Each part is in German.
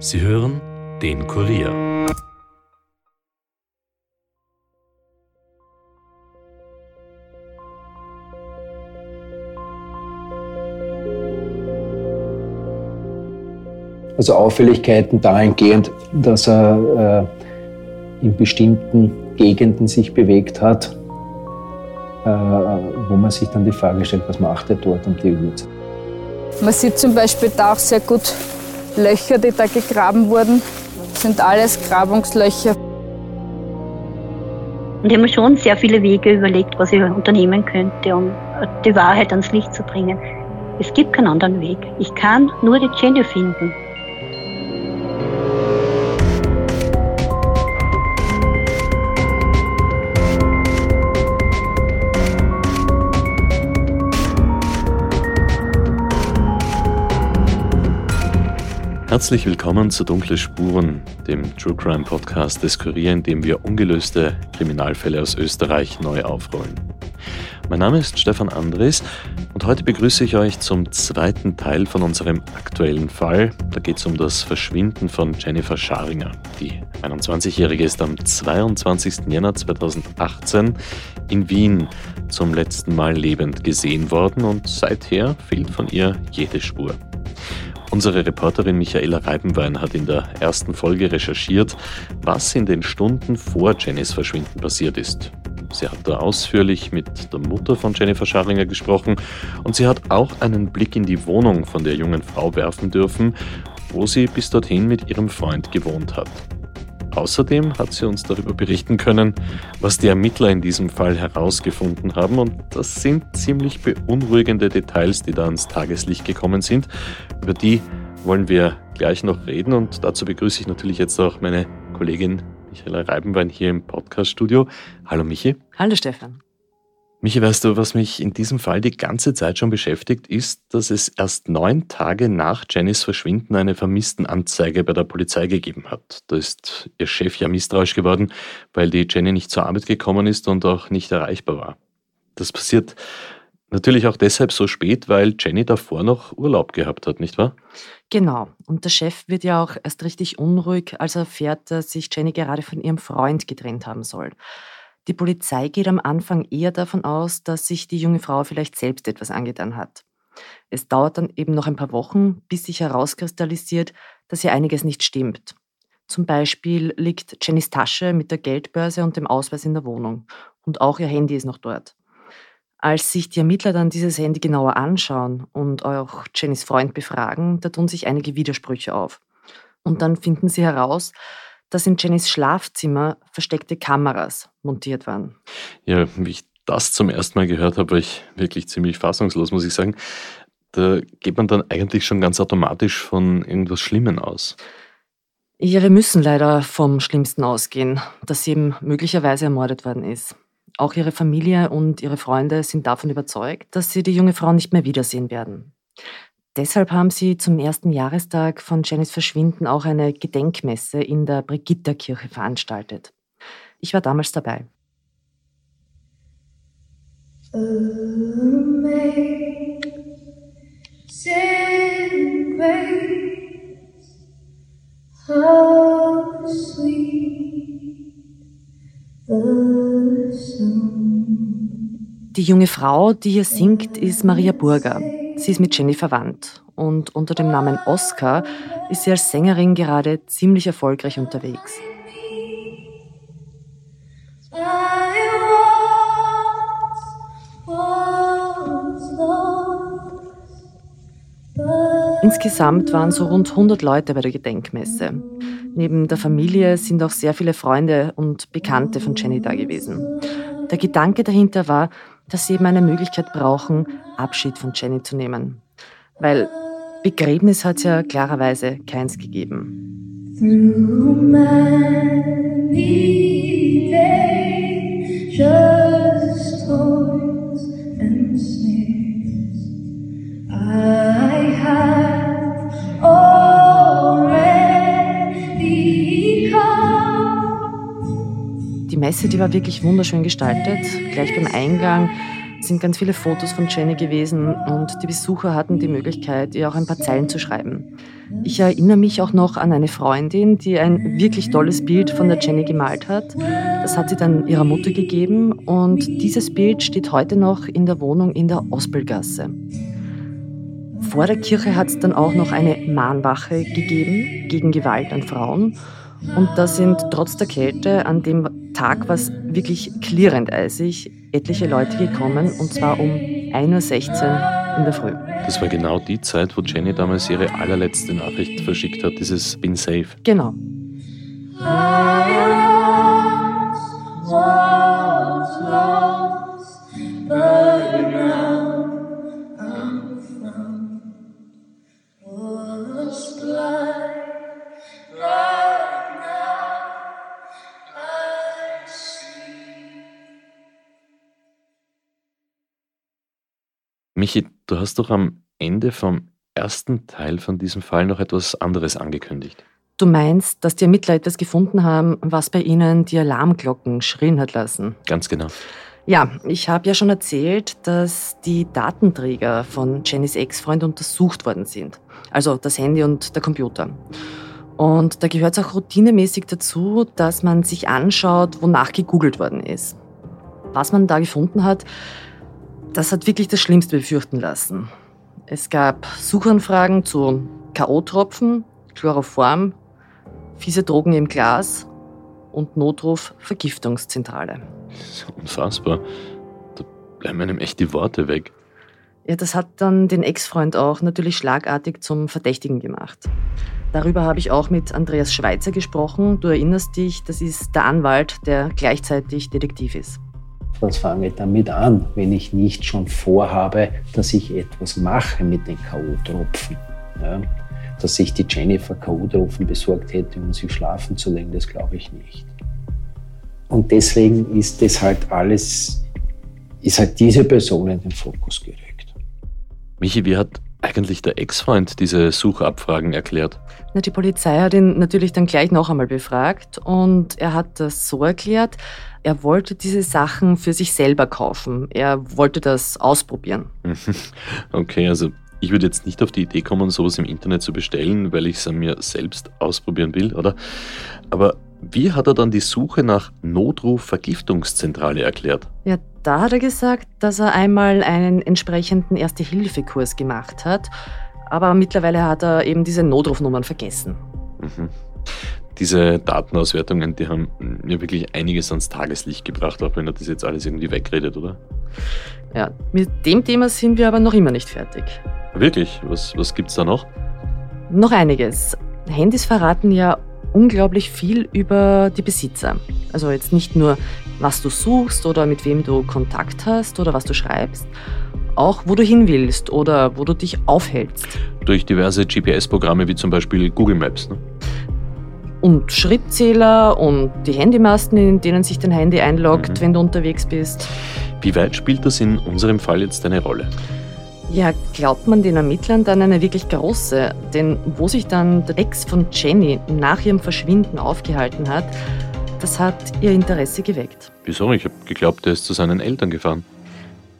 Sie hören den Kurier. Also Auffälligkeiten dahingehend, dass er äh, in bestimmten Gegenden sich bewegt hat, äh, wo man sich dann die Frage stellt, was macht er dort um die Uhrzeit. Man sieht zum Beispiel da auch sehr gut Löcher, die da gegraben wurden, sind alles Grabungslöcher. Und ich habe mir schon sehr viele Wege überlegt, was ich unternehmen könnte, um die Wahrheit ans Licht zu bringen. Es gibt keinen anderen Weg. Ich kann nur die Jenny finden. Herzlich willkommen zu Dunkle Spuren, dem True Crime Podcast des Kurier, in dem wir ungelöste Kriminalfälle aus Österreich neu aufrollen. Mein Name ist Stefan Andres und heute begrüße ich euch zum zweiten Teil von unserem aktuellen Fall. Da geht es um das Verschwinden von Jennifer Scharinger. Die 21-Jährige ist am 22. Jänner 2018 in Wien zum letzten Mal lebend gesehen worden und seither fehlt von ihr jede Spur. Unsere Reporterin Michaela Reibenwein hat in der ersten Folge recherchiert, was in den Stunden vor Jennys Verschwinden passiert ist. Sie hat da ausführlich mit der Mutter von Jennifer Scharinger gesprochen und sie hat auch einen Blick in die Wohnung von der jungen Frau werfen dürfen, wo sie bis dorthin mit ihrem Freund gewohnt hat. Außerdem hat sie uns darüber berichten können, was die Ermittler in diesem Fall herausgefunden haben. Und das sind ziemlich beunruhigende Details, die da ans Tageslicht gekommen sind. Über die wollen wir gleich noch reden. Und dazu begrüße ich natürlich jetzt auch meine Kollegin Michaela Reibenwein hier im Podcaststudio. Hallo Michi. Hallo Stefan. Michi, weißt du, was mich in diesem Fall die ganze Zeit schon beschäftigt, ist, dass es erst neun Tage nach Jennys Verschwinden eine Vermisstenanzeige bei der Polizei gegeben hat. Da ist ihr Chef ja misstrauisch geworden, weil die Jenny nicht zur Arbeit gekommen ist und auch nicht erreichbar war. Das passiert natürlich auch deshalb so spät, weil Jenny davor noch Urlaub gehabt hat, nicht wahr? Genau. Und der Chef wird ja auch erst richtig unruhig, als er erfährt, dass sich Jenny gerade von ihrem Freund getrennt haben soll. Die Polizei geht am Anfang eher davon aus, dass sich die junge Frau vielleicht selbst etwas angetan hat. Es dauert dann eben noch ein paar Wochen, bis sich herauskristallisiert, dass hier einiges nicht stimmt. Zum Beispiel liegt Jennys Tasche mit der Geldbörse und dem Ausweis in der Wohnung und auch ihr Handy ist noch dort. Als sich die Ermittler dann dieses Handy genauer anschauen und auch Jennys Freund befragen, da tun sich einige Widersprüche auf. Und dann finden sie heraus, dass in Jennys Schlafzimmer versteckte Kameras montiert waren. Ja, wie ich das zum ersten Mal gehört habe, war ich wirklich ziemlich fassungslos, muss ich sagen. Da geht man dann eigentlich schon ganz automatisch von irgendwas Schlimmem aus. Ihre müssen leider vom Schlimmsten ausgehen, dass sie eben möglicherweise ermordet worden ist. Auch ihre Familie und ihre Freunde sind davon überzeugt, dass sie die junge Frau nicht mehr wiedersehen werden. Deshalb haben sie zum ersten Jahrestag von Jennys Verschwinden auch eine Gedenkmesse in der Brigitterkirche veranstaltet. Ich war damals dabei. Die junge Frau, die hier singt, ist Maria Burger. Sie ist mit Jenny verwandt und unter dem Namen Oscar ist sie als Sängerin gerade ziemlich erfolgreich unterwegs. Insgesamt waren so rund 100 Leute bei der Gedenkmesse. Neben der Familie sind auch sehr viele Freunde und Bekannte von Jenny da gewesen. Der Gedanke dahinter war, dass sie eben eine Möglichkeit brauchen, Abschied von Jenny zu nehmen. Weil Begräbnis hat ja klarerweise keins gegeben. Die Messe, die war wirklich wunderschön gestaltet. Gleich beim Eingang sind ganz viele Fotos von Jenny gewesen und die Besucher hatten die Möglichkeit, ihr auch ein paar Zeilen zu schreiben. Ich erinnere mich auch noch an eine Freundin, die ein wirklich tolles Bild von der Jenny gemalt hat. Das hat sie dann ihrer Mutter gegeben und dieses Bild steht heute noch in der Wohnung in der Ospelgasse. Vor der Kirche hat es dann auch noch eine Mahnwache gegeben gegen Gewalt an Frauen. Und da sind trotz der Kälte an dem Tag was wirklich klirrend eisig etliche Leute gekommen und zwar um 1.16 Uhr in der Früh. Das war genau die Zeit, wo Jenny damals ihre allerletzte Nachricht verschickt hat, dieses Bin safe. Genau. Michi, du hast doch am Ende vom ersten Teil von diesem Fall noch etwas anderes angekündigt. Du meinst, dass die Ermittler etwas gefunden haben, was bei ihnen die Alarmglocken schrillen hat lassen? Ganz genau. Ja, ich habe ja schon erzählt, dass die Datenträger von Jennys Ex-Freund untersucht worden sind. Also das Handy und der Computer. Und da gehört es auch routinemäßig dazu, dass man sich anschaut, wonach gegoogelt worden ist. Was man da gefunden hat, das hat wirklich das Schlimmste befürchten lassen. Es gab Suchanfragen zu K.O.-Tropfen, Chloroform, fiese Drogen im Glas und Notruf Vergiftungszentrale. unfassbar. Da bleiben einem echt die Worte weg. Ja, das hat dann den Ex-Freund auch natürlich schlagartig zum Verdächtigen gemacht. Darüber habe ich auch mit Andreas Schweitzer gesprochen. Du erinnerst dich, das ist der Anwalt, der gleichzeitig Detektiv ist was fange ich damit an, wenn ich nicht schon vorhabe, dass ich etwas mache mit den K.O.-Tropfen. Ja? Dass ich die Jennifer K.O.-Tropfen besorgt hätte, um sie schlafen zu legen, das glaube ich nicht. Und deswegen ist das halt alles, ist halt diese Person in den Fokus gerückt. Michi, wie hat eigentlich der Ex-Freund diese Suchabfragen erklärt? Na, die Polizei hat ihn natürlich dann gleich noch einmal befragt und er hat das so erklärt, er wollte diese Sachen für sich selber kaufen. Er wollte das ausprobieren. Okay, also ich würde jetzt nicht auf die Idee kommen, sowas im Internet zu bestellen, weil ich es an mir selbst ausprobieren will, oder? Aber wie hat er dann die Suche nach Notruf-Vergiftungszentrale erklärt? Ja, da hat er gesagt, dass er einmal einen entsprechenden Erste-Hilfe-Kurs gemacht hat, aber mittlerweile hat er eben diese Notrufnummern vergessen. Mhm. Diese Datenauswertungen, die haben mir wirklich einiges ans Tageslicht gebracht, auch wenn er das jetzt alles irgendwie wegredet, oder? Ja, mit dem Thema sind wir aber noch immer nicht fertig. Wirklich? Was, was gibt's da noch? Noch einiges. Handys verraten ja unglaublich viel über die Besitzer. Also jetzt nicht nur, was du suchst oder mit wem du Kontakt hast oder was du schreibst, auch wo du hin willst oder wo du dich aufhältst. Durch diverse GPS-Programme wie zum Beispiel Google Maps. Ne? Und Schrittzähler und die Handymasten, in denen sich dein Handy einloggt, mhm. wenn du unterwegs bist. Wie weit spielt das in unserem Fall jetzt eine Rolle? Ja, glaubt man den Ermittlern dann eine wirklich große? Denn wo sich dann der Ex von Jenny nach ihrem Verschwinden aufgehalten hat, das hat ihr Interesse geweckt. Wieso? Ich habe geglaubt, er ist zu seinen Eltern gefahren.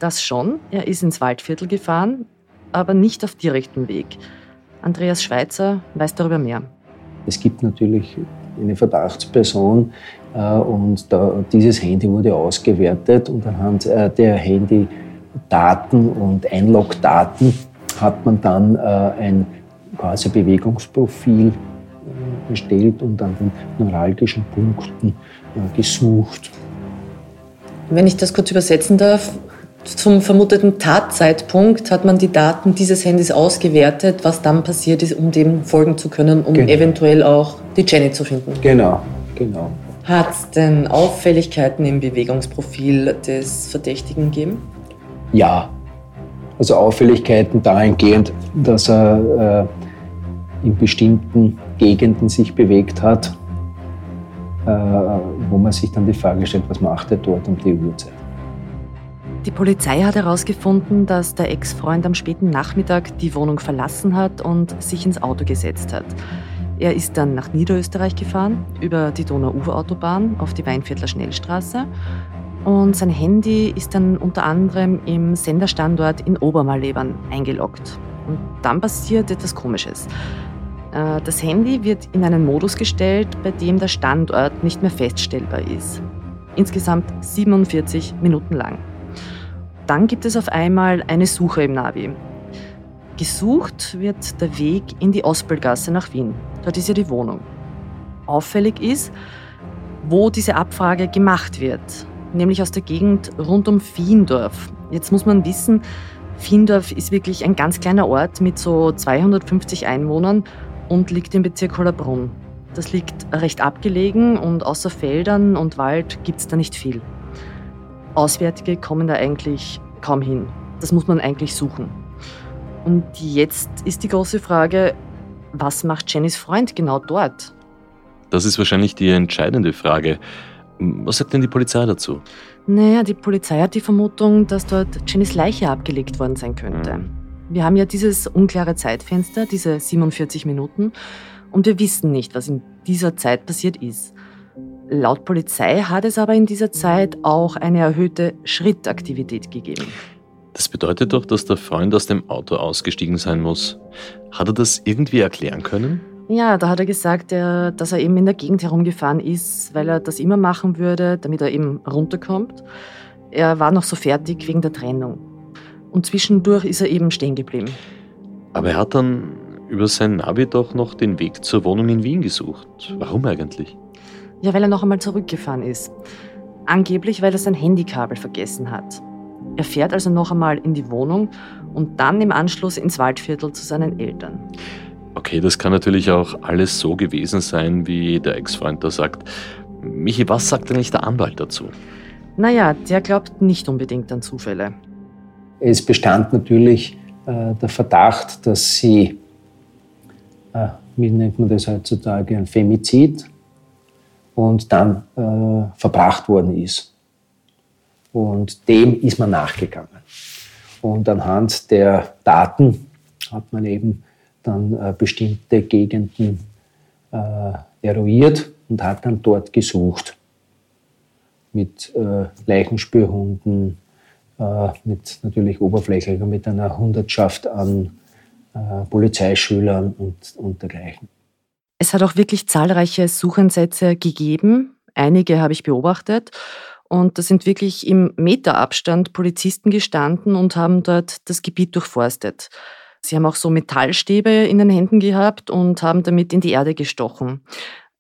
Das schon. Er ist ins Waldviertel gefahren, aber nicht auf direktem Weg. Andreas Schweitzer weiß darüber mehr. Es gibt natürlich eine Verdachtsperson äh, und da, dieses Handy wurde ausgewertet und anhand äh, der Handydaten und Einlogdaten hat man dann äh, ein quasi Bewegungsprofil erstellt und an den neuralgischen Punkten gesucht. Wenn ich das kurz übersetzen darf, zum vermuteten Tatzeitpunkt hat man die Daten dieses Handys ausgewertet, was dann passiert ist, um dem folgen zu können, um genau. eventuell auch die Jenny zu finden. Genau, genau. Hat es denn Auffälligkeiten im Bewegungsprofil des Verdächtigen gegeben? Ja, also Auffälligkeiten dahingehend, dass er äh, in bestimmten Gegenden sich bewegt hat, äh, wo man sich dann die Frage stellt, was macht er dort um die Uhrzeit. Die Polizei hat herausgefunden, dass der Ex-Freund am späten Nachmittag die Wohnung verlassen hat und sich ins Auto gesetzt hat. Er ist dann nach Niederösterreich gefahren, über die Donau-Ufer-Autobahn auf die Weinviertler Schnellstraße. und sein Handy ist dann unter anderem im Senderstandort in Obermalebern eingeloggt. Und dann passiert etwas Komisches. Äh, das Handy wird in einen Modus gestellt, bei dem der Standort nicht mehr feststellbar ist. Insgesamt 47 Minuten lang. Dann gibt es auf einmal eine Suche im Navi. Gesucht wird der Weg in die Ospelgasse nach Wien. Dort ist ja die Wohnung. Auffällig ist, wo diese Abfrage gemacht wird, nämlich aus der Gegend rund um Viendorf. Jetzt muss man wissen, Viendorf ist wirklich ein ganz kleiner Ort mit so 250 Einwohnern und liegt im Bezirk Hollerbrunn. Das liegt recht abgelegen und außer Feldern und Wald gibt es da nicht viel. Auswärtige kommen da eigentlich kaum hin. Das muss man eigentlich suchen. Und jetzt ist die große Frage, was macht Jennys Freund genau dort? Das ist wahrscheinlich die entscheidende Frage. Was sagt denn die Polizei dazu? Naja, die Polizei hat die Vermutung, dass dort Jennys Leiche abgelegt worden sein könnte. Mhm. Wir haben ja dieses unklare Zeitfenster, diese 47 Minuten, und wir wissen nicht, was in dieser Zeit passiert ist. Laut Polizei hat es aber in dieser Zeit auch eine erhöhte Schrittaktivität gegeben. Das bedeutet doch, dass der Freund aus dem Auto ausgestiegen sein muss. Hat er das irgendwie erklären können? Ja, da hat er gesagt, dass er eben in der Gegend herumgefahren ist, weil er das immer machen würde, damit er eben runterkommt. Er war noch so fertig wegen der Trennung. Und zwischendurch ist er eben stehen geblieben. Aber er hat dann über sein Navi doch noch den Weg zur Wohnung in Wien gesucht. Warum eigentlich? Ja, weil er noch einmal zurückgefahren ist. Angeblich, weil er sein Handykabel vergessen hat. Er fährt also noch einmal in die Wohnung und dann im Anschluss ins Waldviertel zu seinen Eltern. Okay, das kann natürlich auch alles so gewesen sein, wie der Ex-Freund da sagt. Michi, was sagt denn nicht der Anwalt dazu? Naja, der glaubt nicht unbedingt an Zufälle. Es bestand natürlich äh, der Verdacht, dass sie, äh, wie nennt man das heutzutage, ein Femizid und dann äh, verbracht worden ist. Und dem ist man nachgegangen. Und anhand der Daten hat man eben dann äh, bestimmte Gegenden äh, eruiert und hat dann dort gesucht. Mit äh, Leichenspürhunden, äh, mit natürlich oberflächlicher, mit einer Hundertschaft an äh, Polizeischülern und, und dergleichen. Es hat auch wirklich zahlreiche Suchansätze gegeben. Einige habe ich beobachtet. Und da sind wirklich im Meterabstand Polizisten gestanden und haben dort das Gebiet durchforstet. Sie haben auch so Metallstäbe in den Händen gehabt und haben damit in die Erde gestochen.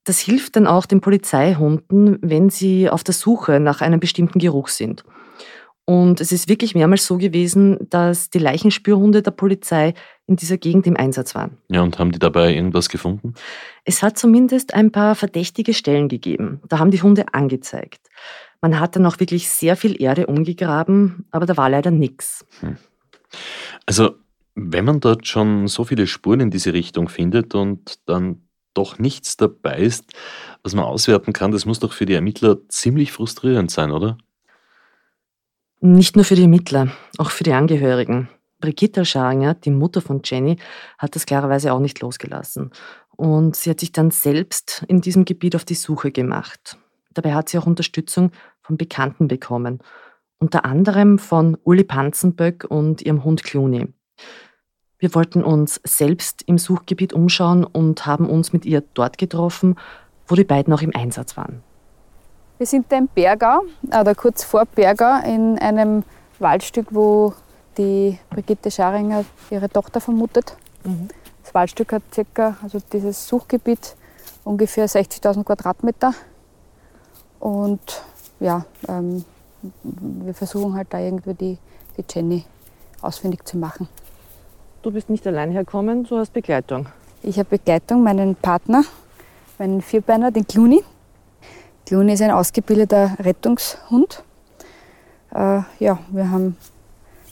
Das hilft dann auch den Polizeihunden, wenn sie auf der Suche nach einem bestimmten Geruch sind. Und es ist wirklich mehrmals so gewesen, dass die Leichenspürhunde der Polizei in dieser Gegend im Einsatz waren. Ja, und haben die dabei irgendwas gefunden? Es hat zumindest ein paar verdächtige Stellen gegeben. Da haben die Hunde angezeigt. Man hat dann auch wirklich sehr viel Erde umgegraben, aber da war leider nichts. Hm. Also wenn man dort schon so viele Spuren in diese Richtung findet und dann doch nichts dabei ist, was man auswerten kann, das muss doch für die Ermittler ziemlich frustrierend sein, oder? Nicht nur für die Ermittler, auch für die Angehörigen. Brigitta Scharinger, die Mutter von Jenny, hat das klarerweise auch nicht losgelassen. Und sie hat sich dann selbst in diesem Gebiet auf die Suche gemacht. Dabei hat sie auch Unterstützung von Bekannten bekommen. Unter anderem von Uli Panzenböck und ihrem Hund Clooney. Wir wollten uns selbst im Suchgebiet umschauen und haben uns mit ihr dort getroffen, wo die beiden auch im Einsatz waren. Wir sind da im Bergau, oder kurz vor Bergau, in einem Waldstück, wo die Brigitte Scharinger ihre Tochter vermutet. Mhm. Das Waldstück hat circa, also dieses Suchgebiet, ungefähr 60.000 Quadratmeter. Und ja, ähm, wir versuchen halt da irgendwie die, die Jenny ausfindig zu machen. Du bist nicht allein hergekommen, du hast Begleitung. Ich habe Begleitung, meinen Partner, meinen Vierbeiner, den Clooney. Clooney ist ein ausgebildeter Rettungshund. Äh, ja, wir haben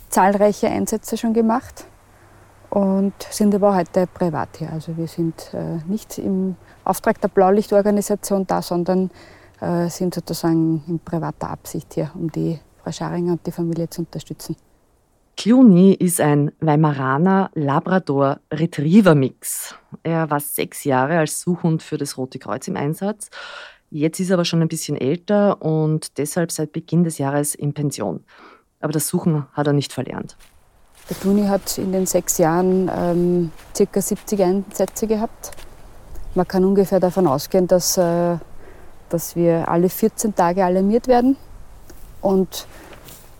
zahlreiche Einsätze schon gemacht und sind aber heute privat hier. Also wir sind äh, nicht im Auftrag der Blaulichtorganisation da, sondern äh, sind sozusagen in privater Absicht hier, um die Frau Scharinger und die Familie zu unterstützen. Clooney ist ein Weimaraner Labrador-Retriever-Mix. Er war sechs Jahre als Suchhund für das Rote Kreuz im Einsatz. Jetzt ist er aber schon ein bisschen älter und deshalb seit Beginn des Jahres in Pension. Aber das Suchen hat er nicht verlernt. Der Tuni hat in den sechs Jahren ähm, ca. 70 Einsätze gehabt. Man kann ungefähr davon ausgehen, dass, äh, dass wir alle 14 Tage alarmiert werden und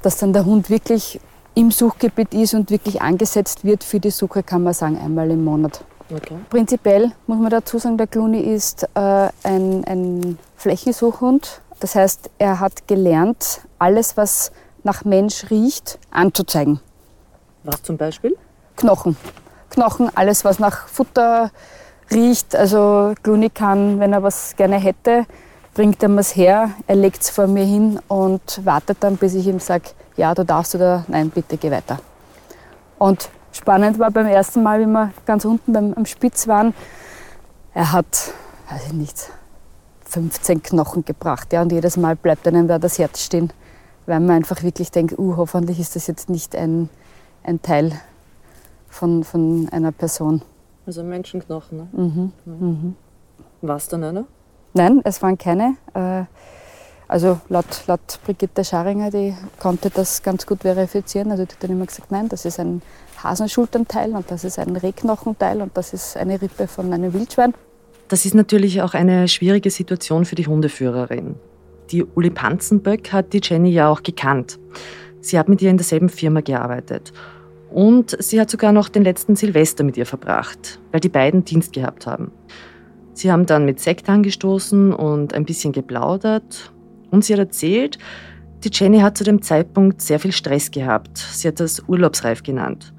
dass dann der Hund wirklich im Suchgebiet ist und wirklich angesetzt wird für die Suche, kann man sagen, einmal im Monat. Okay. Prinzipiell muss man dazu sagen, der Clooney ist äh, ein, ein Flächensuchhund. Das heißt, er hat gelernt, alles, was nach Mensch riecht, anzuzeigen. Was zum Beispiel? Knochen. Knochen, alles, was nach Futter riecht. Also Clooney kann, wenn er was gerne hätte, bringt er es her, er legt es vor mir hin und wartet dann, bis ich ihm sage, ja, du darfst oder nein, bitte geh weiter. Und spannend war beim ersten Mal, wie wir ganz unten beim, am Spitz waren, er hat, weiß ich nicht, 15 Knochen gebracht. Ja, und jedes Mal bleibt einem da das Herz stehen, weil man einfach wirklich denkt, uh, hoffentlich ist das jetzt nicht ein ein Teil von, von einer Person. Also Menschenknochen, ne? Mhm. Mhm. War es dann einer? Nein, es waren keine. Äh, also laut, laut Brigitte Scharinger, die konnte das ganz gut verifizieren. Also die hat dann immer gesagt, nein, das ist ein Hasenschulternteil und das ist ein Rehknochenteil und das ist eine Rippe von einem Wildschwein. Das ist natürlich auch eine schwierige Situation für die Hundeführerin. Die Uli Panzenböck hat die Jenny ja auch gekannt. Sie hat mit ihr in derselben Firma gearbeitet. Und sie hat sogar noch den letzten Silvester mit ihr verbracht, weil die beiden Dienst gehabt haben. Sie haben dann mit Sekt angestoßen und ein bisschen geplaudert. Und sie hat erzählt, die Jenny hat zu dem Zeitpunkt sehr viel Stress gehabt. Sie hat das urlaubsreif genannt.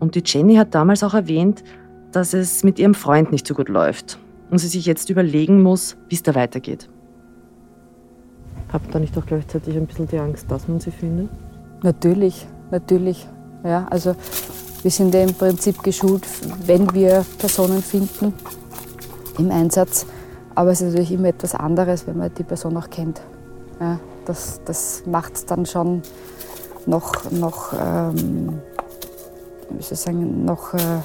Und die Jenny hat damals auch erwähnt, dass es mit ihrem Freund nicht so gut läuft und sie sich jetzt überlegen muss, wie es da weitergeht. Habt ihr nicht auch gleichzeitig ein bisschen die Angst, dass man sie findet? Natürlich, natürlich. Ja, also wir sind ja im Prinzip geschult, wenn wir Personen finden im Einsatz. Aber es ist natürlich immer etwas anderes, wenn man die Person auch kennt. Ja, das das macht es dann schon noch, noch ähm, ich sagen, noch äh,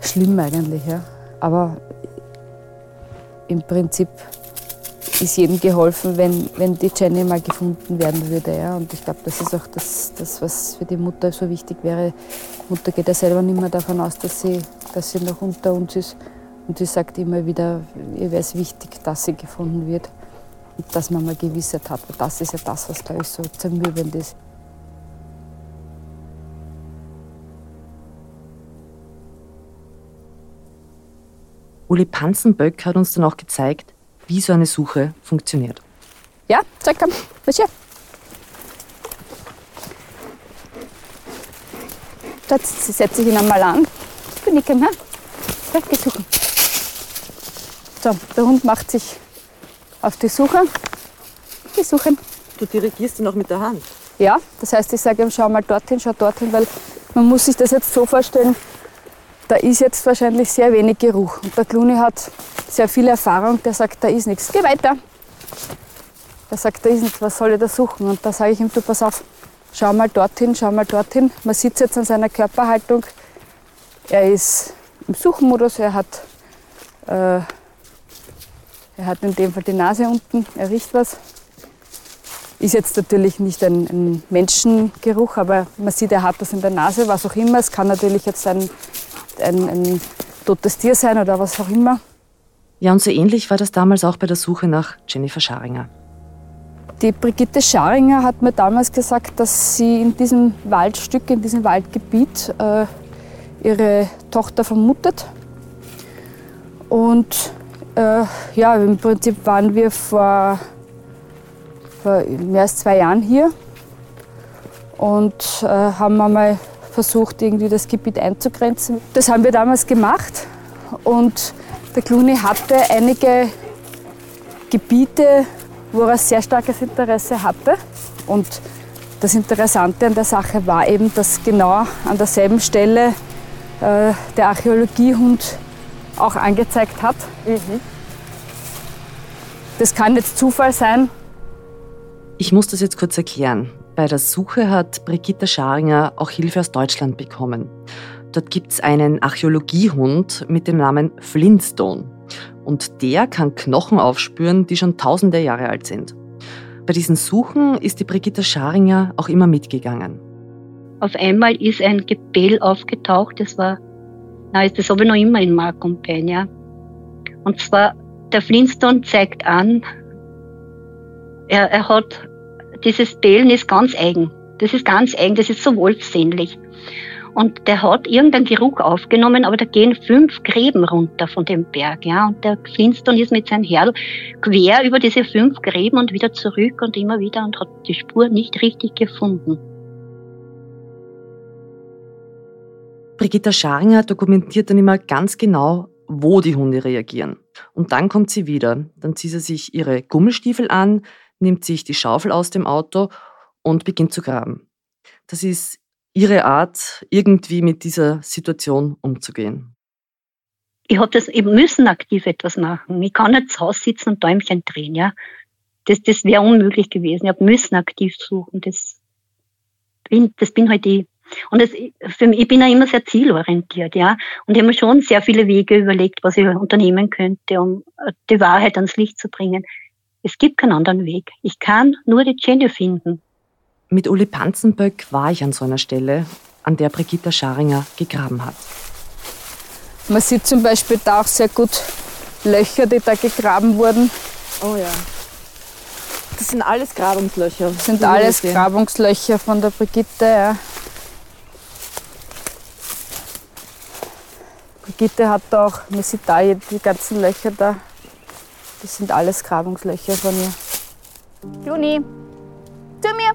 schlimm eigentlich. Ja. Aber im Prinzip ist jedem geholfen, wenn, wenn die Jenny mal gefunden werden würde. Ja. Und ich glaube, das ist auch das, das, was für die Mutter so wichtig wäre. Die Mutter geht ja selber nicht mehr davon aus, dass sie, dass sie noch unter uns ist. Und sie sagt immer wieder, ihr wäre es wichtig, dass sie gefunden wird. Und dass man mal Gewissheit hat. das ist ja das, was, glaube ich, so zermürbend ist. Uli Panzenböck hat uns dann auch gezeigt, wie so eine Suche funktioniert. Ja, zeig komm, was hier? Jetzt setze ich ihn einmal an. Bin ich Ja, geh suchen. So, der Hund macht sich auf die Suche. Geh suchen. Du dirigierst ihn auch mit der Hand? Ja, das heißt, ich sage ihm, schau mal dorthin, schau dorthin, weil man muss sich das jetzt so vorstellen, da ist jetzt wahrscheinlich sehr wenig Geruch. Und der Clooney hat sehr viel Erfahrung, der sagt, da ist nichts. Geh weiter. Der sagt, da ist nichts, was soll ich da suchen? Und da sage ich ihm, du pass auf, schau mal dorthin, schau mal dorthin. Man sieht jetzt an seiner Körperhaltung, er ist im Suchmodus, er hat, äh, er hat in dem Fall die Nase unten, er riecht was. Ist jetzt natürlich nicht ein, ein Menschengeruch, aber man sieht, er hat das in der Nase, was auch immer. Es kann natürlich jetzt ein, ein, ein totes Tier sein oder was auch immer. Ja, und so ähnlich war das damals auch bei der Suche nach Jennifer Scharinger. Die Brigitte Scharinger hat mir damals gesagt, dass sie in diesem Waldstück, in diesem Waldgebiet äh, ihre Tochter vermutet. Und äh, ja, im Prinzip waren wir vor, vor, mehr als zwei Jahren hier und äh, haben einmal versucht, irgendwie das Gebiet einzugrenzen. Das haben wir damals gemacht und der Clooney hatte einige Gebiete, wo er sehr starkes Interesse hatte. Und das Interessante an der Sache war eben, dass genau an derselben Stelle äh, der Archäologiehund auch angezeigt hat. Mhm. Das kann jetzt Zufall sein. Ich muss das jetzt kurz erklären. Bei der Suche hat Brigitte Scharinger auch Hilfe aus Deutschland bekommen. Dort gibt es einen Archäologiehund mit dem Namen Flintstone. Und der kann Knochen aufspüren, die schon tausende Jahre alt sind. Bei diesen Suchen ist die Brigitte Scharinger auch immer mitgegangen. Auf einmal ist ein Gebell aufgetaucht, das war, na, das habe ich noch immer in Mark und ja. Und zwar, der Flintstone zeigt an, er, er hat, dieses Bellen ist ganz eigen. Das ist ganz eigen, das ist so wolfsähnlich. Und der hat irgendeinen Geruch aufgenommen, aber da gehen fünf Gräben runter von dem Berg, ja. Und der Flintstone ist mit seinem Herr quer über diese fünf Gräben und wieder zurück und immer wieder und hat die Spur nicht richtig gefunden. Brigitta Scharinger dokumentiert dann immer ganz genau, wo die Hunde reagieren. Und dann kommt sie wieder. Dann zieht sie sich ihre Gummistiefel an, nimmt sich die Schaufel aus dem Auto und beginnt zu graben. Das ist ihre Art, irgendwie mit dieser Situation umzugehen. Ich habe das, ich müssen aktiv etwas machen. Ich kann nicht zu Hause sitzen und Däumchen drehen, ja. Das, das wäre unmöglich gewesen. Ich habe müssen aktiv suchen. Das bin, das bin halt ich. Und das, für mich, ich bin ja immer sehr zielorientiert, ja. Und ich habe mir schon sehr viele Wege überlegt, was ich unternehmen könnte, um äh, die Wahrheit ans Licht zu bringen. Es gibt keinen anderen Weg. Ich kann nur die Jenny finden. Mit Uli Panzenböck war ich an so einer Stelle, an der Brigitta Scharinger gegraben hat. Man sieht zum Beispiel da auch sehr gut Löcher, die da gegraben wurden. Oh ja. Das sind alles Grabungslöcher. Das sind alles Grabungslöcher von der Brigitte, ja. Brigitte hat da auch, man sieht da die ganzen Löcher da. Das sind alles Grabungslöcher von ihr. Juni, zu mir.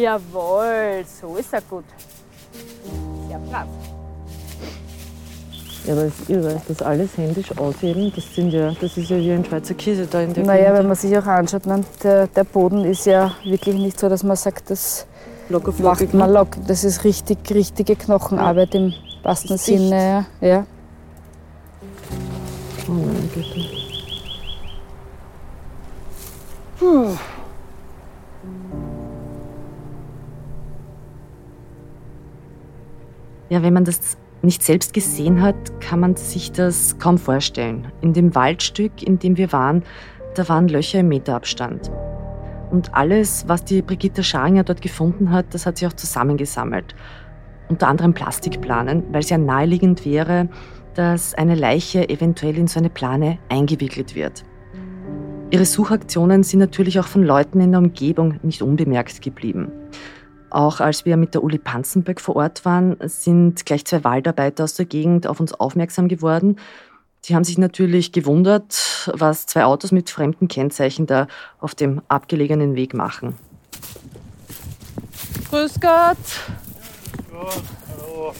Jawohl, so ist er gut. Sehr brav. Ja, aber ist irre, das alles händisch ausheben, das, sind ja, das ist ja wie ein Schweizer Käse da in der Naja, Gegend. wenn man sich auch anschaut, ne, der, der, Boden ist ja wirklich nicht so, dass man sagt, das locker macht man locker. Das ist richtig, richtige Knochenarbeit im wahrsten Sinne. Ja. Oh meine Güte. Puh. Ja, wenn man das nicht selbst gesehen hat, kann man sich das kaum vorstellen. In dem Waldstück, in dem wir waren, da waren Löcher im Meterabstand. Und alles, was die Brigitte Scharinger dort gefunden hat, das hat sie auch zusammengesammelt. Unter anderem Plastikplanen, weil es ja naheliegend wäre, dass eine Leiche eventuell in so eine Plane eingewickelt wird. Ihre Suchaktionen sind natürlich auch von Leuten in der Umgebung nicht unbemerkt geblieben. Auch als wir mit der Uli Panzenböck vor Ort waren, sind gleich zwei Waldarbeiter aus der Gegend auf uns aufmerksam geworden. Die haben sich natürlich gewundert, was zwei Autos mit fremden Kennzeichen da auf dem abgelegenen Weg machen. Grüß Gott. Ja, hallo.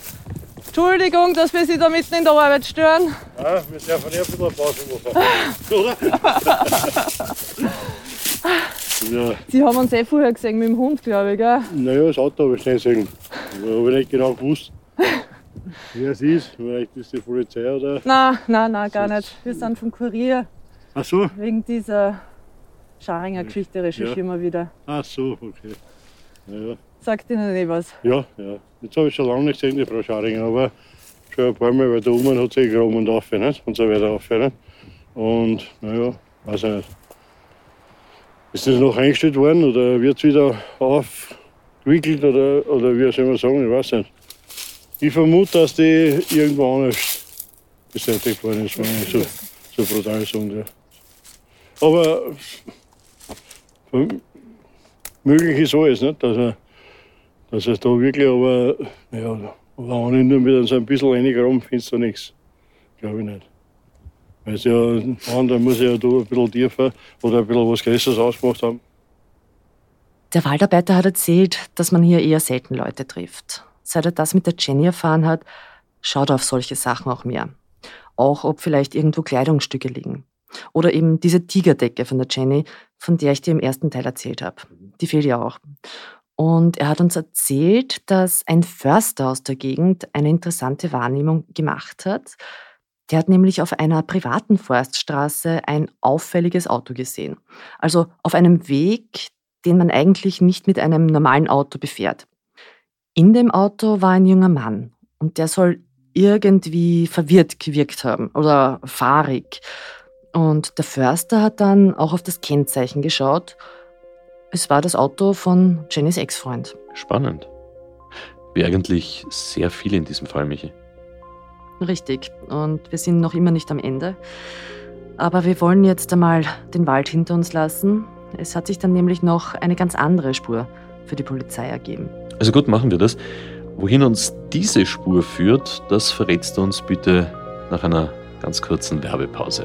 Entschuldigung, dass wir Sie da mitten in der Arbeit stören. Ja, wir dürfen ja ein bisschen Pause machen. Oder? ja. Sie haben uns eh vorher gesehen mit dem Hund, glaube ich, gell? Naja, das Auto habe ich schnell gesehen. habe ich nicht genau gewusst, wer es ist. Vielleicht ist die Polizei oder. Nein, nein, nein, gar nicht. Wir sind vom Kurier. Ach so? Wegen dieser Scharinger Geschichte recherchieren ja. wir wieder. Ach so, okay. Naja. Sagt Ihnen eh was? Ja, ja. Jetzt habe ich schon lange nicht gesehen, die Frau Scharinger, aber schon ein paar Mal, weil da oben hat sie gegraben und auf nicht? und so weiter auf. Nicht? Und naja, weiß ich nicht. Ist das noch eingestellt worden oder wird es wieder aufgewickelt oder, oder wie soll man sagen, ich weiß nicht. Ich vermute, dass die irgendwo anders beseitigt worden ist, wenn ich so, so brutal sagen ja. Aber möglich ist alles, nicht? Dass er dass es da wirklich, aber ja, wenn ich nur mit so ein bisschen reingraben, findest du nichts. Glaube ich nicht. Weil es ja, andere muss ja da ein bisschen tiefer oder ein bisschen was Größeres ausgemacht haben. Der Waldarbeiter hat erzählt, dass man hier eher selten Leute trifft. Seit er das mit der Jenny erfahren hat, schaut er auf solche Sachen auch mehr. Auch ob vielleicht irgendwo Kleidungsstücke liegen. Oder eben diese Tigerdecke von der Jenny, von der ich dir im ersten Teil erzählt habe. Die fehlt ja auch. Und er hat uns erzählt, dass ein Förster aus der Gegend eine interessante Wahrnehmung gemacht hat. Der hat nämlich auf einer privaten Forststraße ein auffälliges Auto gesehen. Also auf einem Weg, den man eigentlich nicht mit einem normalen Auto befährt. In dem Auto war ein junger Mann und der soll irgendwie verwirrt gewirkt haben oder fahrig. Und der Förster hat dann auch auf das Kennzeichen geschaut. Es war das Auto von Jennys Ex-Freund. Spannend. Wie eigentlich sehr viel in diesem Fall, Michi. Richtig. Und wir sind noch immer nicht am Ende. Aber wir wollen jetzt einmal den Wald hinter uns lassen. Es hat sich dann nämlich noch eine ganz andere Spur für die Polizei ergeben. Also gut, machen wir das. Wohin uns diese Spur führt, das verrätst du uns bitte nach einer ganz kurzen Werbepause.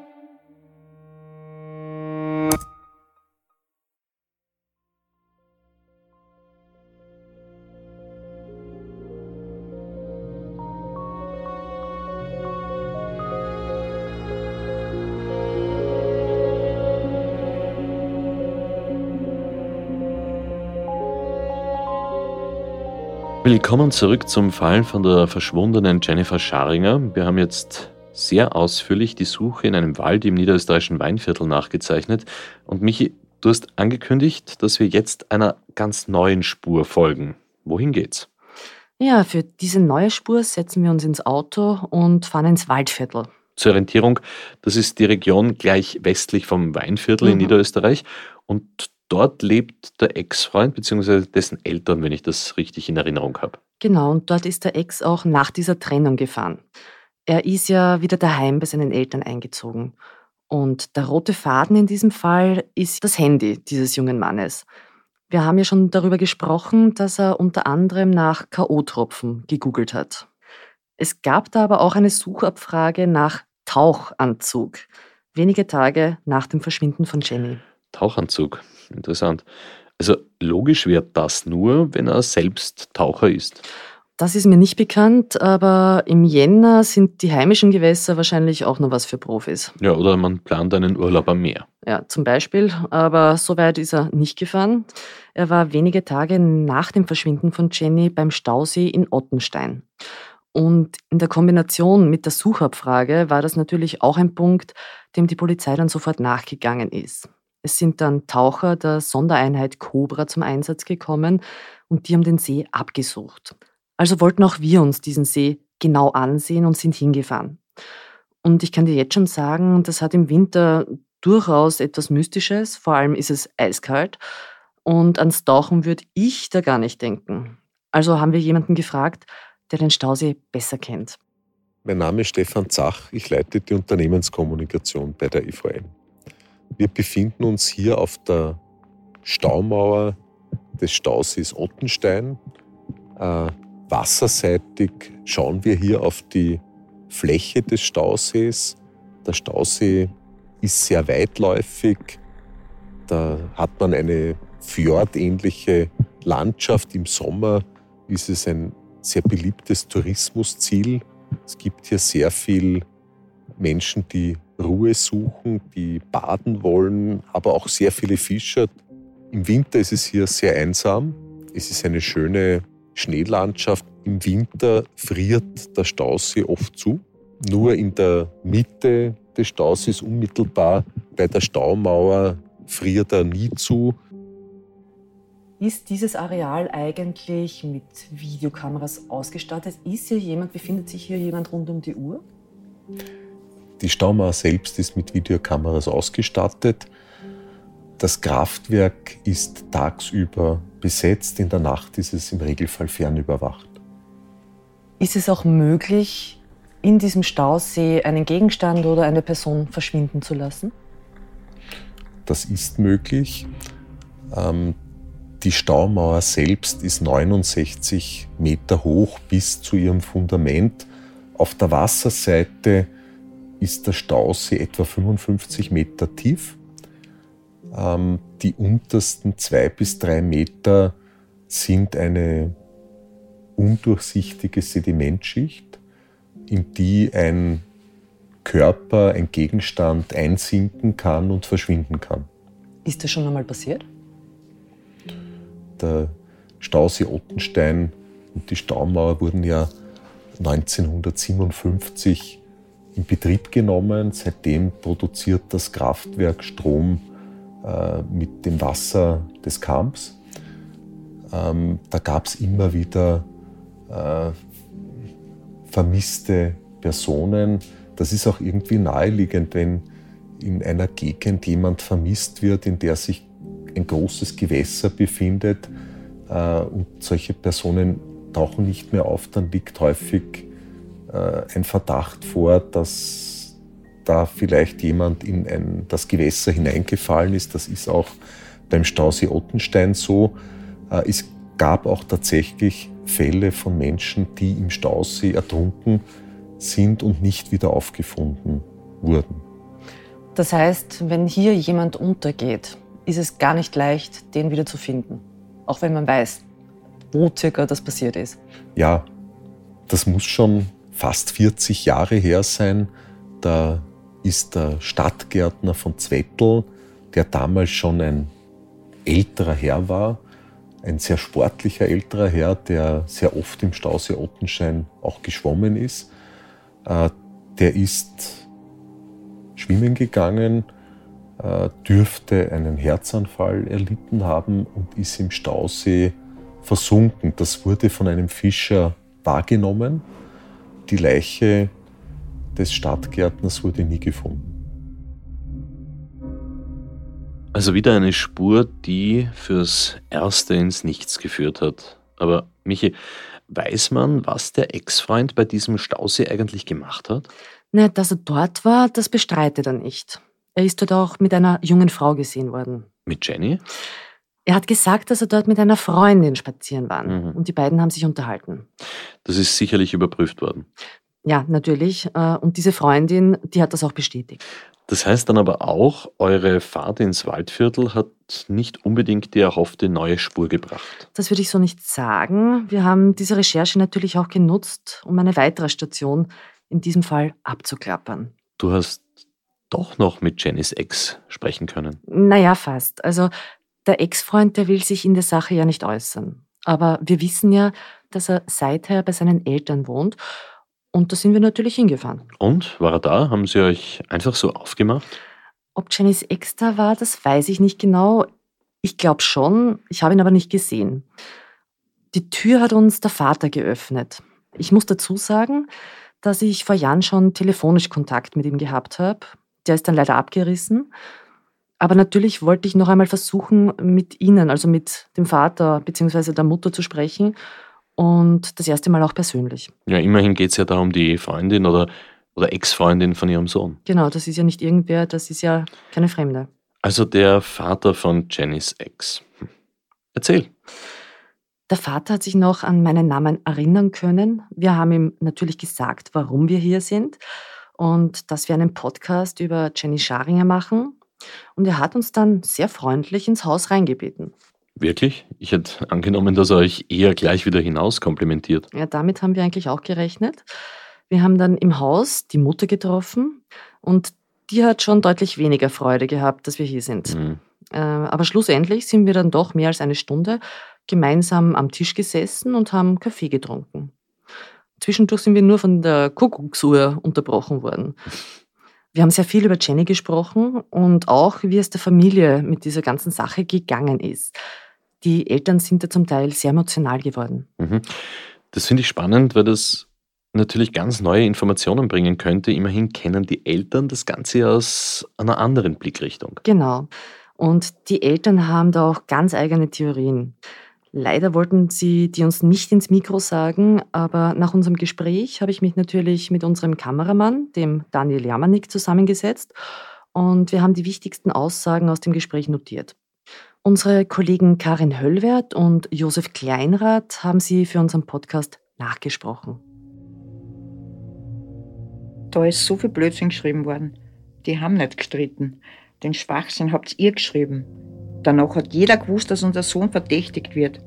Willkommen zurück zum Fall von der verschwundenen Jennifer Scharinger. Wir haben jetzt sehr ausführlich die Suche in einem Wald im niederösterreichischen Weinviertel nachgezeichnet. Und Michi, du hast angekündigt, dass wir jetzt einer ganz neuen Spur folgen. Wohin geht's? Ja, für diese neue Spur setzen wir uns ins Auto und fahren ins Waldviertel. Zur Orientierung, das ist die Region gleich westlich vom Weinviertel mhm. in Niederösterreich. Und dort lebt der Ex-Freund bzw. dessen Eltern, wenn ich das richtig in Erinnerung habe. Genau, und dort ist der Ex auch nach dieser Trennung gefahren. Er ist ja wieder daheim bei seinen Eltern eingezogen. Und der rote Faden in diesem Fall ist das Handy dieses jungen Mannes. Wir haben ja schon darüber gesprochen, dass er unter anderem nach K.O.-Tropfen gegoogelt hat. Es gab da aber auch eine Suchabfrage nach Tauchanzug, wenige Tage nach dem Verschwinden von Jenny. Tauchanzug. Interessant. Also logisch wäre das nur, wenn er selbst Taucher ist. Das ist mir nicht bekannt, aber im Jänner sind die heimischen Gewässer wahrscheinlich auch noch was für Profis. Ja, oder man plant einen Urlaub am Meer. Ja, zum Beispiel. Aber so weit ist er nicht gefahren. Er war wenige Tage nach dem Verschwinden von Jenny beim Stausee in Ottenstein. Und in der Kombination mit der Suchabfrage war das natürlich auch ein Punkt, dem die Polizei dann sofort nachgegangen ist. Es sind dann Taucher der Sondereinheit Cobra zum Einsatz gekommen und die haben den See abgesucht. Also wollten auch wir uns diesen See genau ansehen und sind hingefahren. Und ich kann dir jetzt schon sagen, das hat im Winter durchaus etwas Mystisches, vor allem ist es eiskalt und ans Tauchen würde ich da gar nicht denken. Also haben wir jemanden gefragt, der den Stausee besser kennt. Mein Name ist Stefan Zach, ich leite die Unternehmenskommunikation bei der EVM. Wir befinden uns hier auf der Staumauer des Stausees Ottenstein. Äh, wasserseitig schauen wir hier auf die Fläche des Stausees. Der Stausee ist sehr weitläufig. Da hat man eine fjordähnliche Landschaft. Im Sommer ist es ein sehr beliebtes Tourismusziel. Es gibt hier sehr viele Menschen, die Ruhe suchen, die baden wollen, aber auch sehr viele Fischer. Im Winter ist es hier sehr einsam. Es ist eine schöne Schneelandschaft. Im Winter friert der Stausee oft zu. Nur in der Mitte des Stausees unmittelbar bei der Staumauer friert er nie zu. Ist dieses Areal eigentlich mit Videokameras ausgestattet? Ist hier jemand, befindet sich hier jemand rund um die Uhr? Die Staumauer selbst ist mit Videokameras ausgestattet. Das Kraftwerk ist tagsüber besetzt, in der Nacht ist es im Regelfall fernüberwacht. Ist es auch möglich, in diesem Stausee einen Gegenstand oder eine Person verschwinden zu lassen? Das ist möglich. Ähm, die Staumauer selbst ist 69 Meter hoch bis zu ihrem Fundament. Auf der Wasserseite ist der Stausee etwa 55 Meter tief. Ähm, die untersten zwei bis drei Meter sind eine undurchsichtige Sedimentschicht. in die ein Körper, ein Gegenstand einsinken kann und verschwinden kann. Ist das schon einmal passiert? Der Stausee Ottenstein und die Staumauer wurden ja 1957 in Betrieb genommen. Seitdem produziert das Kraftwerk Strom äh, mit dem Wasser des Kamps. Ähm, da gab es immer wieder äh, vermisste Personen. Das ist auch irgendwie naheliegend, wenn in einer Gegend jemand vermisst wird, in der sich ein großes Gewässer befindet äh, und solche Personen tauchen nicht mehr auf, dann liegt häufig ein Verdacht vor, dass da vielleicht jemand in ein, das Gewässer hineingefallen ist. Das ist auch beim Stausee Ottenstein so. Äh, es gab auch tatsächlich Fälle von Menschen, die im Stausee ertrunken sind und nicht wieder aufgefunden wurden. Das heißt, wenn hier jemand untergeht, ist es gar nicht leicht, den wieder zu finden. Auch wenn man weiß, wo circa das passiert ist. Ja, das muss schon fast 40 Jahre her sein. Da ist der Stadtgärtner von Zwettl, der damals schon ein älterer Herr war, ein sehr sportlicher älterer Herr, der sehr oft im Stausee Ottenschein auch geschwommen ist. Äh, der ist schwimmen gegangen, äh, dürfte einen Herzanfall erlitten haben und ist im Stausee versunken. Das wurde von einem Fischer wahrgenommen. Die Leiche des Stadtgärtners wurde nie gefunden. Also wieder eine Spur, die fürs Erste ins Nichts geführt hat. Aber Michi, weiß man, was der Ex-Freund bei diesem Stausee eigentlich gemacht hat? Na, dass er dort war, das bestreitet er nicht. Er ist dort auch mit einer jungen Frau gesehen worden. Mit Jenny? Er hat gesagt, dass er dort mit einer Freundin spazieren war. Mhm. Und die beiden haben sich unterhalten. Das ist sicherlich überprüft worden. Ja, natürlich. Äh, und diese Freundin, die hat das auch bestätigt. Das heißt dann aber auch, eure Fahrt ins Waldviertel hat nicht unbedingt die erhoffte neue Spur gebracht. Das würde ich so nicht sagen. Wir haben diese Recherche natürlich auch genutzt, um eine weitere Station, in diesem Fall, abzuklappern. Du hast doch noch mit Jennys Ex sprechen können. Naja, fast. Also der Ex-Freund, der will sich in der Sache ja nicht äußern. Aber wir wissen ja, dass er seither bei seinen Eltern wohnt und da sind wir natürlich hingefahren. Und? War er da? Haben Sie euch einfach so aufgemacht? Ob Jennys Ex da war, das weiß ich nicht genau. Ich glaube schon, ich habe ihn aber nicht gesehen. Die Tür hat uns der Vater geöffnet. Ich muss dazu sagen, dass ich vor Jahren schon telefonisch Kontakt mit ihm gehabt habe. Der ist dann leider abgerissen. Aber natürlich wollte ich noch einmal versuchen, mit Ihnen, also mit dem Vater bzw. der Mutter zu sprechen und das erste Mal auch persönlich. Ja, immerhin geht es ja da um die Freundin oder, oder Ex-Freundin von ihrem Sohn. Genau, das ist ja nicht irgendwer, das ist ja keine Fremde. Also der Vater von Jennys Ex. Erzähl. Der Vater hat sich noch an meinen Namen erinnern können. Wir haben ihm natürlich gesagt, warum wir hier sind und dass wir einen Podcast über Jenny Scharinger machen. Und er hat uns dann sehr freundlich ins Haus reingebeten. Wirklich? Ich hätte angenommen, dass er euch eher gleich wieder hinaus komplimentiert. Ja, damit haben wir eigentlich auch gerechnet. Wir haben dann im Haus die Mutter getroffen und die hat schon deutlich weniger Freude gehabt, dass wir hier sind. Mhm. Äh, aber schlussendlich sind wir dann doch mehr als eine Stunde gemeinsam am Tisch gesessen und haben Kaffee getrunken. Zwischendurch sind wir nur von der Kuckucksuhr unterbrochen worden. Wir haben sehr viel über Jenny gesprochen und auch, wie es der Familie mit dieser ganzen Sache gegangen ist die Eltern sind da zum Teil sehr emotional geworden. Mhm. Das finde ich spannend, weil das natürlich ganz neue Informationen bringen könnte. Immerhin kennen die Eltern das Ganze aus einer anderen Blickrichtung. Genau. Und die Eltern haben da auch ganz eigene Theorien. Leider wollten sie die uns nicht ins Mikro sagen, aber nach unserem Gespräch habe ich mich natürlich mit unserem Kameramann, dem Daniel Jamanik, zusammengesetzt und wir haben die wichtigsten Aussagen aus dem Gespräch notiert. Unsere Kollegen Karin Höllwert und Josef Kleinrath haben sie für unseren Podcast nachgesprochen. Da ist so viel Blödsinn geschrieben worden. Die haben nicht gestritten. Den Schwachsinn habt ihr geschrieben. Danach hat jeder gewusst, dass unser Sohn verdächtigt wird.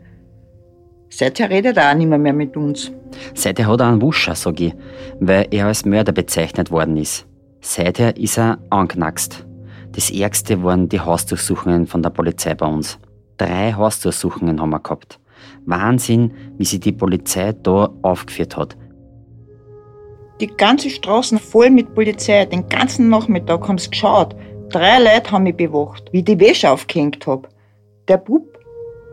Seither redet er auch nicht mehr, mit uns. Seither hat er einen Wuscher, sag ich, weil er als Mörder bezeichnet worden ist. Seither ist er angeknackst. Das Ärgste waren die Hausdurchsuchungen von der Polizei bei uns. Drei Hausdurchsuchungen haben wir gehabt. Wahnsinn, wie sich die Polizei da aufgeführt hat. Die ganze Straßen voll mit Polizei. Den ganzen Nachmittag haben sie geschaut. Drei Leute haben mich bewacht, wie ich die Wäsche aufgehängt hab. Der Bub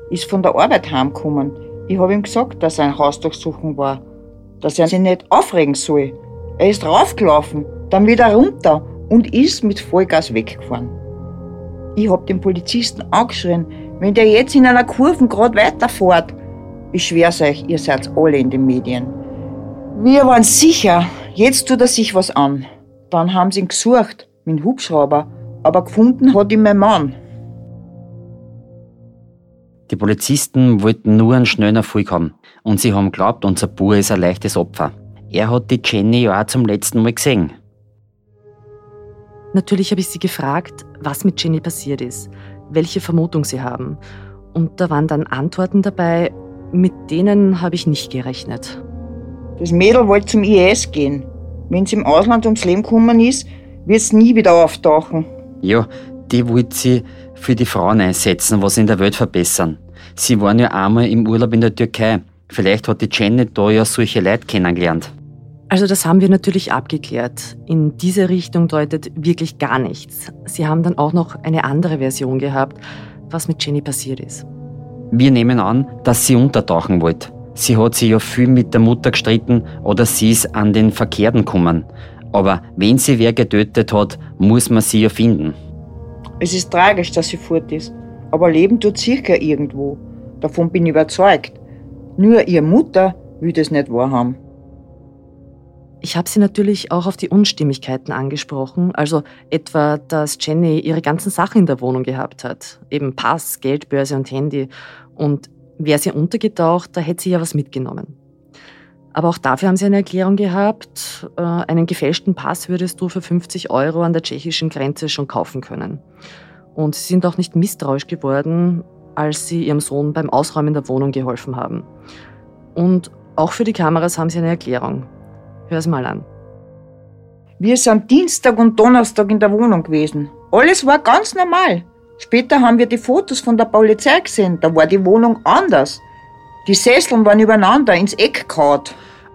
ist von der Arbeit heimgekommen. Ich habe ihm gesagt, dass er eine Hausdurchsuchung war. Dass er sich nicht aufregen soll. Er ist raufgelaufen, dann wieder runter und ist mit Vollgas weggefahren. Ich hab den Polizisten angeschrien, wenn der jetzt in einer Kurve gerade weiterfährt. Ich schwör's euch, ihr seid alle in den Medien. Wir waren sicher, jetzt tut er sich was an. Dann haben sie ihn gesucht, mit dem Hubschrauber, aber gefunden hat ihn mein Mann. Die Polizisten wollten nur einen schnellen Erfolg haben und sie haben geglaubt, unser Bub ist ein leichtes Opfer. Er hat die Jenny ja auch zum letzten Mal gesehen. Natürlich habe ich sie gefragt, was mit Jenny passiert ist, welche Vermutung sie haben. Und da waren dann Antworten dabei, mit denen habe ich nicht gerechnet. Das Mädel wollte zum IS gehen. Wenn sie im Ausland ums Leben gekommen ist, wird es nie wieder auftauchen. Ja, die wollte sie für die Frauen einsetzen, was in der Welt verbessern. Sie waren ja einmal im Urlaub in der Türkei. Vielleicht hat die Jenny da ja solche Leute kennengelernt. Also das haben wir natürlich abgeklärt. In diese Richtung deutet wirklich gar nichts. Sie haben dann auch noch eine andere Version gehabt, was mit Jenny passiert ist. Wir nehmen an, dass sie untertauchen wollte. Sie hat sich ja viel mit der Mutter gestritten oder sie ist an den Verkehrten gekommen. Aber wenn sie wer getötet hat, muss man sie ja finden. Es ist tragisch, dass sie fort ist. Aber Leben tut sicher irgendwo. Davon bin ich überzeugt. Nur ihre Mutter will das nicht wahrhaben. Ich habe sie natürlich auch auf die Unstimmigkeiten angesprochen, also etwa, dass Jenny ihre ganzen Sachen in der Wohnung gehabt hat, eben Pass, Geldbörse und Handy. Und wäre sie untergetaucht, da hätte sie ja was mitgenommen. Aber auch dafür haben sie eine Erklärung gehabt. Äh, einen gefälschten Pass würdest du für 50 Euro an der tschechischen Grenze schon kaufen können. Und sie sind auch nicht misstrauisch geworden, als sie ihrem Sohn beim Ausräumen der Wohnung geholfen haben. Und auch für die Kameras haben sie eine Erklärung. Hör es mal an. Wir sind Dienstag und Donnerstag in der Wohnung gewesen. Alles war ganz normal. Später haben wir die Fotos von der Polizei gesehen. Da war die Wohnung anders. Die Sesseln waren übereinander ins Eck gehauen.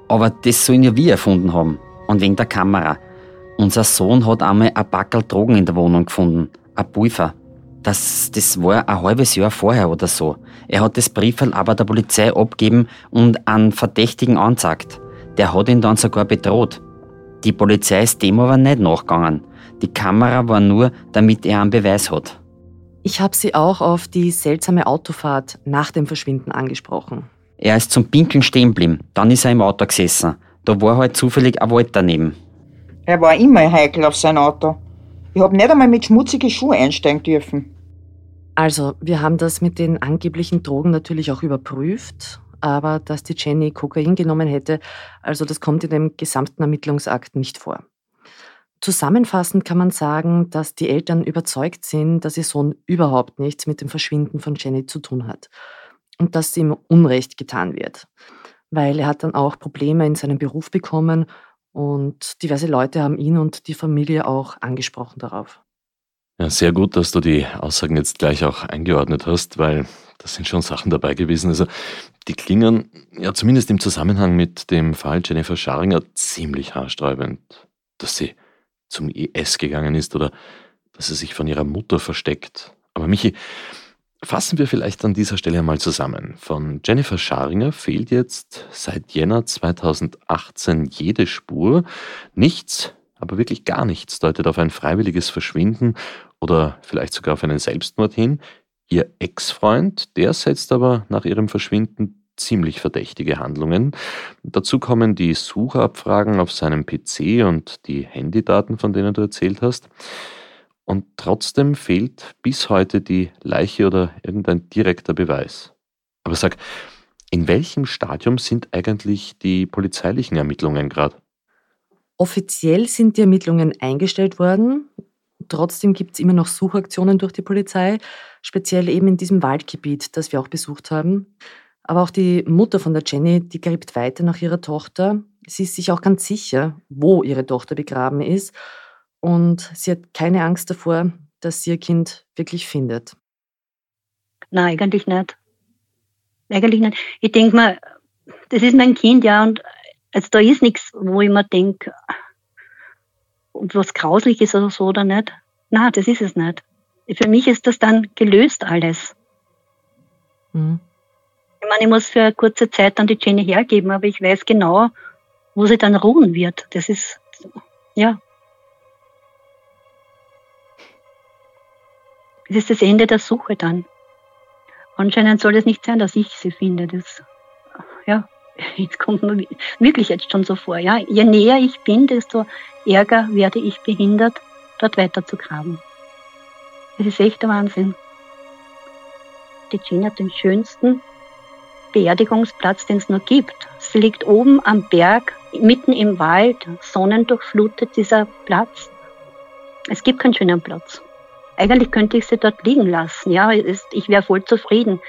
Aber das sollen ja wir erfunden haben. Und wegen der Kamera. Unser Sohn hat einmal ein Backel Drogen in der Wohnung gefunden. Ein Pulver. Das, das war ein halbes Jahr vorher oder so. Er hat das Briefel aber der Polizei abgeben und einen Verdächtigen anzeigt. Der hat ihn dann sogar bedroht. Die Polizei ist dem aber nicht nachgegangen. Die Kamera war nur, damit er einen Beweis hat. Ich habe sie auch auf die seltsame Autofahrt nach dem Verschwinden angesprochen. Er ist zum Pinkeln stehen geblieben. Dann ist er im Auto gesessen. Da war halt zufällig ein Wald daneben. Er war immer heikel auf sein Auto. Ich hab nicht einmal mit schmutzigen Schuhen einsteigen dürfen. Also, wir haben das mit den angeblichen Drogen natürlich auch überprüft, aber dass die Jenny Kokain genommen hätte, also das kommt in dem gesamten Ermittlungsakt nicht vor. Zusammenfassend kann man sagen, dass die Eltern überzeugt sind, dass ihr Sohn überhaupt nichts mit dem Verschwinden von Jenny zu tun hat und dass ihm Unrecht getan wird. Weil er hat dann auch Probleme in seinem Beruf bekommen und diverse Leute haben ihn und die Familie auch angesprochen darauf. Ja, sehr gut, dass du die Aussagen jetzt gleich auch eingeordnet hast, weil da sind schon Sachen dabei gewesen. Also die klingen ja zumindest im Zusammenhang mit dem Fall Jennifer Scharinger ziemlich haarsträubend, dass sie zum IS gegangen ist oder dass sie sich von ihrer Mutter versteckt. Aber Michi, fassen wir vielleicht an dieser Stelle einmal zusammen. Von Jennifer Scharinger fehlt jetzt seit Jänner 2018 jede Spur. Nichts, aber wirklich gar nichts deutet auf ein freiwilliges Verschwinden oder vielleicht sogar auf einen Selbstmord hin. Ihr Ex-Freund, der setzt aber nach ihrem Verschwinden ziemlich verdächtige Handlungen. Dazu kommen die Suchabfragen auf seinem PC und die Handydaten, von denen du erzählt hast. Und trotzdem fehlt bis heute die Leiche oder irgendein direkter Beweis. Aber sag, in welchem Stadium sind eigentlich die polizeilichen Ermittlungen gerade? Offiziell sind die Ermittlungen eingestellt worden. Trotzdem gibt es immer noch Suchaktionen durch die Polizei, speziell eben in diesem Waldgebiet, das wir auch besucht haben. Aber auch die Mutter von der Jenny, die gräbt weiter nach ihrer Tochter. Sie ist sich auch ganz sicher, wo ihre Tochter begraben ist. Und sie hat keine Angst davor, dass sie ihr Kind wirklich findet. Nein, eigentlich nicht. Eigentlich nicht. Ich denke mal, das ist mein Kind, ja, und also da ist nichts, wo ich mir denke, was grauslich ist oder so oder nicht. Nein, das ist es nicht. Für mich ist das dann gelöst alles. Mhm. Ich meine, ich muss für eine kurze Zeit dann die Jenny hergeben, aber ich weiß genau, wo sie dann ruhen wird. Das ist, ja. Es ist das Ende der Suche dann. Anscheinend soll es nicht sein, dass ich sie finde. Das, ja, jetzt kommt mir wirklich jetzt schon so vor. Ja, je näher ich bin, desto ärger werde ich behindert, dort weiter zu graben. Das ist echt der Wahnsinn. Die Jenny hat den schönsten Beerdigungsplatz, den es nur gibt. Sie liegt oben am Berg, mitten im Wald, sonnendurchflutet dieser Platz. Es gibt keinen schönen Platz. Eigentlich könnte ich sie dort liegen lassen. Ja, ich wäre voll zufrieden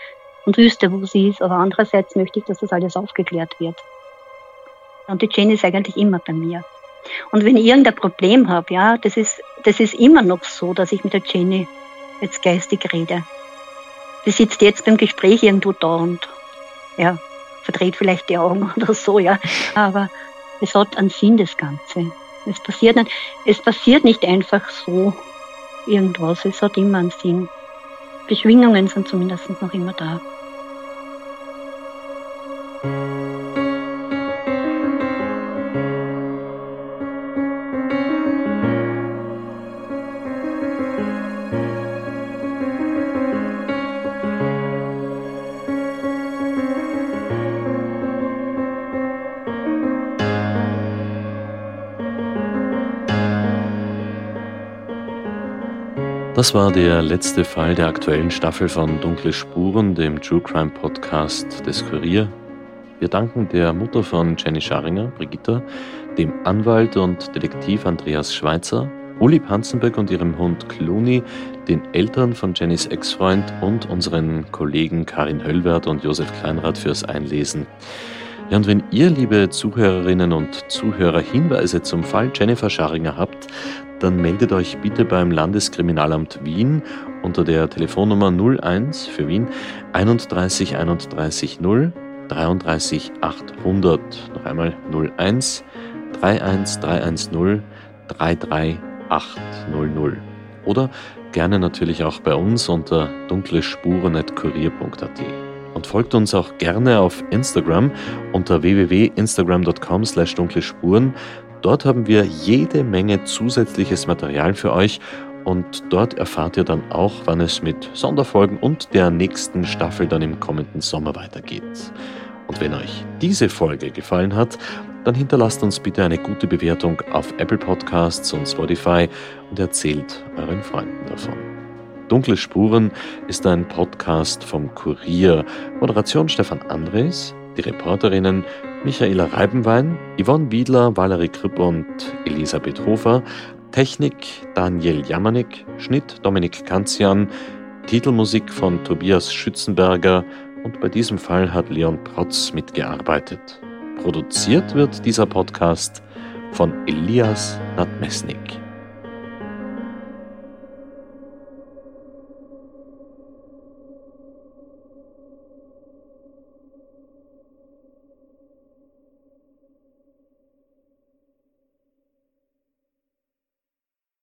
und wüsste, wo sie ist. Aber andererseits möchte ich, dass das alles aufgeklärt wird. Und die Jane ist eigentlich immer bei mir. Und wenn ich irgendein Problem habe, ja, das ist, das ist immer noch so, dass ich mit der Jenny jetzt geistig rede. Die sitzt jetzt beim Gespräch irgendwo da und ja, verdreht vielleicht die Augen oder so, ja. Aber es hat einen Sinn, das Ganze. Es passiert nicht, es passiert nicht einfach so irgendwas. Es hat immer einen Sinn. Beschwingungen sind zumindest noch immer da. Das war der letzte Fall der aktuellen Staffel von Dunkle Spuren, dem True Crime Podcast des Kurier. Wir danken der Mutter von Jenny Scharinger, Brigitta, dem Anwalt und Detektiv Andreas Schweitzer, Uli Panzenberg und ihrem Hund Clooney, den Eltern von Jennys Ex-Freund und unseren Kollegen Karin Höllwert und Josef Kleinrath fürs Einlesen. Ja, und wenn ihr, liebe Zuhörerinnen und Zuhörer, Hinweise zum Fall Jennifer Scharinger habt, dann meldet euch bitte beim Landeskriminalamt Wien unter der Telefonnummer 01 für Wien 31 31 0 33 800. Noch einmal 01 31 310 33 800. Oder gerne natürlich auch bei uns unter dunklespuren.kurier.at. Und folgt uns auch gerne auf Instagram unter www.instagram.com slash dunklespuren Dort haben wir jede Menge zusätzliches Material für euch und dort erfahrt ihr dann auch, wann es mit Sonderfolgen und der nächsten Staffel dann im kommenden Sommer weitergeht. Und wenn euch diese Folge gefallen hat, dann hinterlasst uns bitte eine gute Bewertung auf Apple Podcasts und Spotify und erzählt euren Freunden davon. Dunkle Spuren ist ein Podcast vom Kurier. Moderation Stefan Andres, die Reporterinnen Michaela Reibenwein, Yvonne Wiedler, Valerie Kripp und Elisabeth Hofer, Technik Daniel Jamanik, Schnitt Dominik Kanzian, Titelmusik von Tobias Schützenberger und bei diesem Fall hat Leon Protz mitgearbeitet. Produziert wird dieser Podcast von Elias Nadmesnik.